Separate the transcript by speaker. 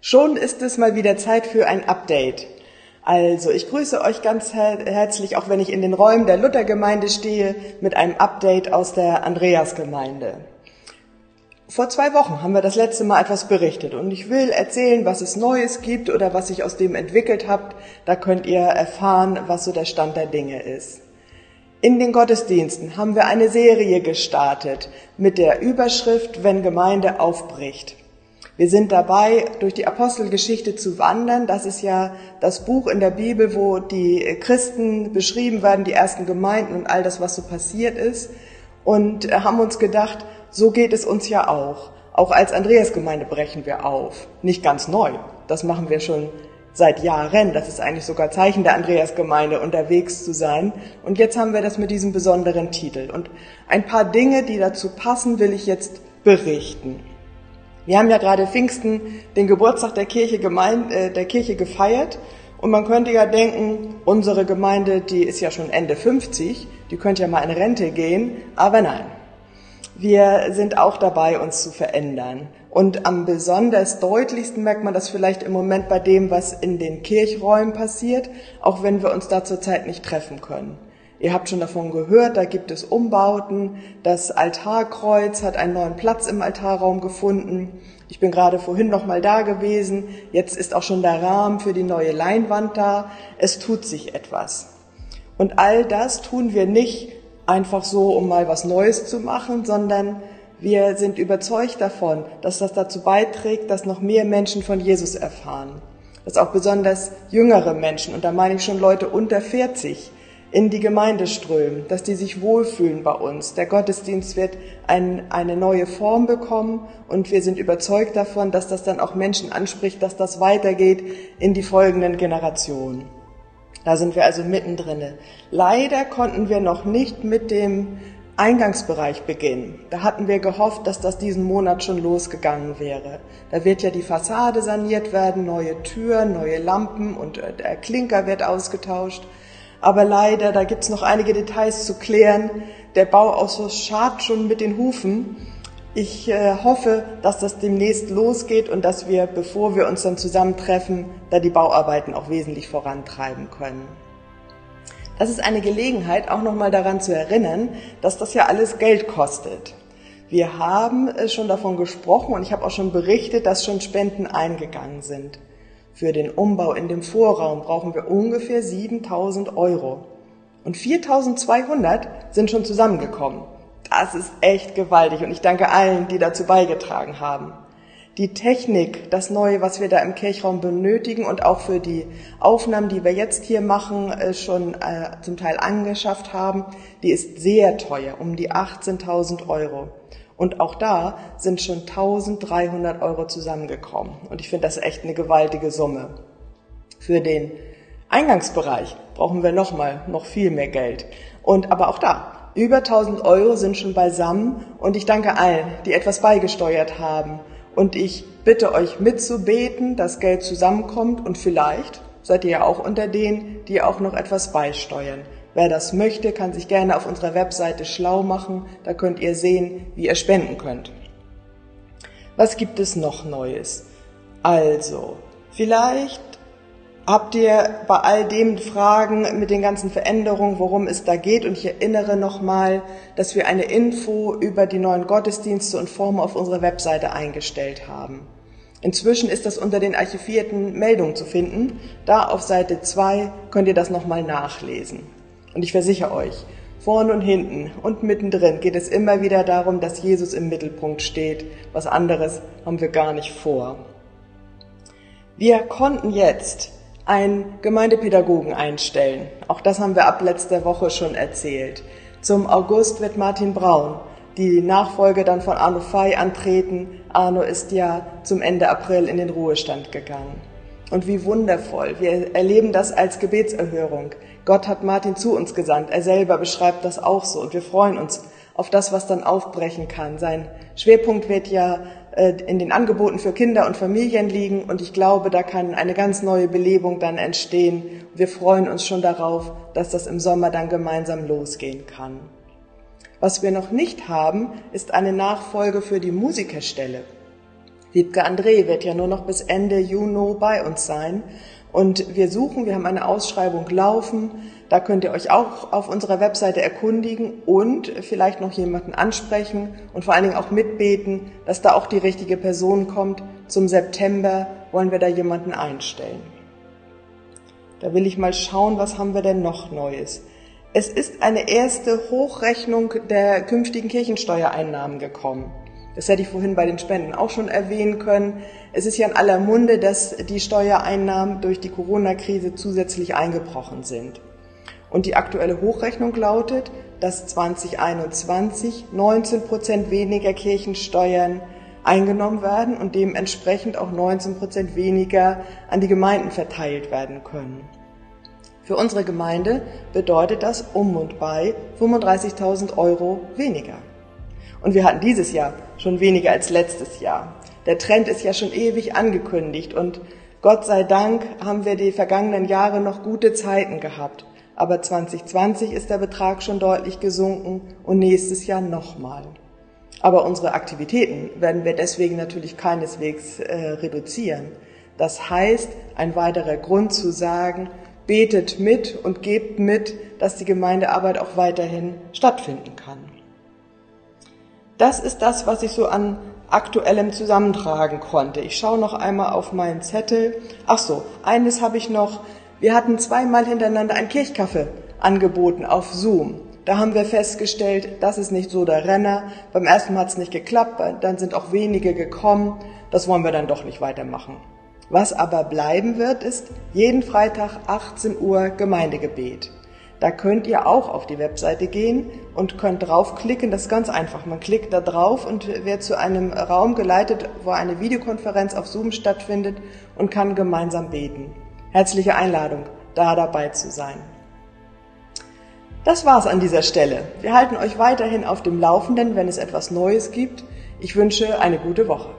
Speaker 1: Schon ist es mal wieder Zeit für ein Update. Also, ich grüße euch ganz her herzlich, auch wenn ich in den Räumen der Luthergemeinde stehe, mit einem Update aus der Andreasgemeinde. Vor zwei Wochen haben wir das letzte Mal etwas berichtet und ich will erzählen, was es Neues gibt oder was sich aus dem entwickelt habt. Da könnt ihr erfahren, was so der Stand der Dinge ist. In den Gottesdiensten haben wir eine Serie gestartet mit der Überschrift Wenn Gemeinde aufbricht. Wir sind dabei, durch die Apostelgeschichte zu wandern. Das ist ja das Buch in der Bibel, wo die Christen beschrieben werden, die ersten Gemeinden und all das, was so passiert ist. Und haben uns gedacht, so geht es uns ja auch. Auch als Andreasgemeinde brechen wir auf. Nicht ganz neu. Das machen wir schon seit Jahren. Das ist eigentlich sogar Zeichen der Andreasgemeinde, unterwegs zu sein. Und jetzt haben wir das mit diesem besonderen Titel. Und ein paar Dinge, die dazu passen, will ich jetzt berichten. Wir haben ja gerade Pfingsten den Geburtstag der Kirche, gemeint, äh, der Kirche gefeiert. Und man könnte ja denken, unsere Gemeinde, die ist ja schon Ende 50, die könnte ja mal in Rente gehen. Aber nein. Wir sind auch dabei, uns zu verändern. Und am besonders deutlichsten merkt man das vielleicht im Moment bei dem, was in den Kirchräumen passiert, auch wenn wir uns da zurzeit nicht treffen können. Ihr habt schon davon gehört, da gibt es Umbauten. Das Altarkreuz hat einen neuen Platz im Altarraum gefunden. Ich bin gerade vorhin noch mal da gewesen. Jetzt ist auch schon der Rahmen für die neue Leinwand da. Es tut sich etwas. Und all das tun wir nicht einfach so, um mal was Neues zu machen, sondern wir sind überzeugt davon, dass das dazu beiträgt, dass noch mehr Menschen von Jesus erfahren. Dass auch besonders jüngere Menschen, und da meine ich schon Leute unter 40, in die Gemeinde strömen, dass die sich wohlfühlen bei uns. Der Gottesdienst wird ein, eine neue Form bekommen und wir sind überzeugt davon, dass das dann auch Menschen anspricht, dass das weitergeht in die folgenden Generationen. Da sind wir also mittendrin. Leider konnten wir noch nicht mit dem Eingangsbereich beginnen. Da hatten wir gehofft, dass das diesen Monat schon losgegangen wäre. Da wird ja die Fassade saniert werden, neue Türen, neue Lampen und der Klinker wird ausgetauscht. Aber leider, da gibt's noch einige Details zu klären. Der Bauausschuss schart schon mit den Hufen ich äh, hoffe, dass das demnächst losgeht und dass wir, bevor wir uns dann zusammentreffen, da die Bauarbeiten auch wesentlich vorantreiben können. Das ist eine Gelegenheit, auch nochmal daran zu erinnern, dass das ja alles Geld kostet. Wir haben äh, schon davon gesprochen und ich habe auch schon berichtet, dass schon Spenden eingegangen sind. Für den Umbau in dem Vorraum brauchen wir ungefähr 7000 Euro. Und 4200 sind schon zusammengekommen. Das ist echt gewaltig und ich danke allen, die dazu beigetragen haben. Die Technik, das Neue, was wir da im Kirchraum benötigen und auch für die Aufnahmen, die wir jetzt hier machen, äh, schon äh, zum Teil angeschafft haben, die ist sehr teuer, um die 18.000 Euro. Und auch da sind schon 1300 Euro zusammengekommen. Und ich finde das echt eine gewaltige Summe. Für den Eingangsbereich brauchen wir nochmal noch viel mehr Geld. Und aber auch da über 1000 Euro sind schon beisammen und ich danke allen, die etwas beigesteuert haben. Und ich bitte euch mitzubeten, dass Geld zusammenkommt und vielleicht seid ihr ja auch unter denen, die auch noch etwas beisteuern. Wer das möchte, kann sich gerne auf unserer Webseite schlau machen. Da könnt ihr sehen, wie ihr spenden könnt. Was gibt es noch Neues? Also, vielleicht Habt ihr bei all dem Fragen mit den ganzen Veränderungen, worum es da geht? Und ich erinnere nochmal, dass wir eine Info über die neuen Gottesdienste und Formen auf unserer Webseite eingestellt haben. Inzwischen ist das unter den archivierten Meldungen zu finden. Da auf Seite 2 könnt ihr das nochmal nachlesen. Und ich versichere euch, vorne und hinten und mittendrin geht es immer wieder darum, dass Jesus im Mittelpunkt steht. Was anderes haben wir gar nicht vor. Wir konnten jetzt einen Gemeindepädagogen einstellen. Auch das haben wir ab letzter Woche schon erzählt. Zum August wird Martin Braun die Nachfolge dann von Arno Fey antreten. Arno ist ja zum Ende April in den Ruhestand gegangen. Und wie wundervoll. Wir erleben das als Gebetserhörung. Gott hat Martin zu uns gesandt. Er selber beschreibt das auch so. Und wir freuen uns auf das, was dann aufbrechen kann. Sein Schwerpunkt wird ja in den Angeboten für Kinder und Familien liegen. Und ich glaube, da kann eine ganz neue Belebung dann entstehen. Wir freuen uns schon darauf, dass das im Sommer dann gemeinsam losgehen kann. Was wir noch nicht haben, ist eine Nachfolge für die Musikerstelle. Wiebke André wird ja nur noch bis Ende Juni bei uns sein. Und wir suchen, wir haben eine Ausschreibung laufen. Da könnt ihr euch auch auf unserer Webseite erkundigen und vielleicht noch jemanden ansprechen und vor allen Dingen auch mitbeten, dass da auch die richtige Person kommt. Zum September wollen wir da jemanden einstellen. Da will ich mal schauen, was haben wir denn noch Neues. Es ist eine erste Hochrechnung der künftigen Kirchensteuereinnahmen gekommen. Das hätte ich vorhin bei den Spenden auch schon erwähnen können. Es ist ja in aller Munde, dass die Steuereinnahmen durch die Corona-Krise zusätzlich eingebrochen sind. Und die aktuelle Hochrechnung lautet, dass 2021 19 Prozent weniger Kirchensteuern eingenommen werden und dementsprechend auch 19 Prozent weniger an die Gemeinden verteilt werden können. Für unsere Gemeinde bedeutet das um und bei 35.000 Euro weniger. Und wir hatten dieses Jahr schon weniger als letztes Jahr. Der Trend ist ja schon ewig angekündigt und Gott sei Dank haben wir die vergangenen Jahre noch gute Zeiten gehabt. Aber 2020 ist der Betrag schon deutlich gesunken und nächstes Jahr nochmal. Aber unsere Aktivitäten werden wir deswegen natürlich keineswegs äh, reduzieren. Das heißt, ein weiterer Grund zu sagen, betet mit und gebt mit, dass die Gemeindearbeit auch weiterhin stattfinden kann. Das ist das, was ich so an aktuellem zusammentragen konnte. Ich schaue noch einmal auf meinen Zettel. Ach so, eines habe ich noch. Wir hatten zweimal hintereinander ein Kirchkaffee angeboten auf Zoom. Da haben wir festgestellt, das ist nicht so der Renner. Beim ersten Mal hat es nicht geklappt, dann sind auch wenige gekommen. Das wollen wir dann doch nicht weitermachen. Was aber bleiben wird, ist jeden Freitag 18 Uhr Gemeindegebet. Da könnt ihr auch auf die Webseite gehen und könnt draufklicken. Das ist ganz einfach. Man klickt da drauf und wird zu einem Raum geleitet, wo eine Videokonferenz auf Zoom stattfindet und kann gemeinsam beten. Herzliche Einladung, da dabei zu sein. Das war's an dieser Stelle. Wir halten euch weiterhin auf dem Laufenden, wenn es etwas Neues gibt. Ich wünsche eine gute Woche.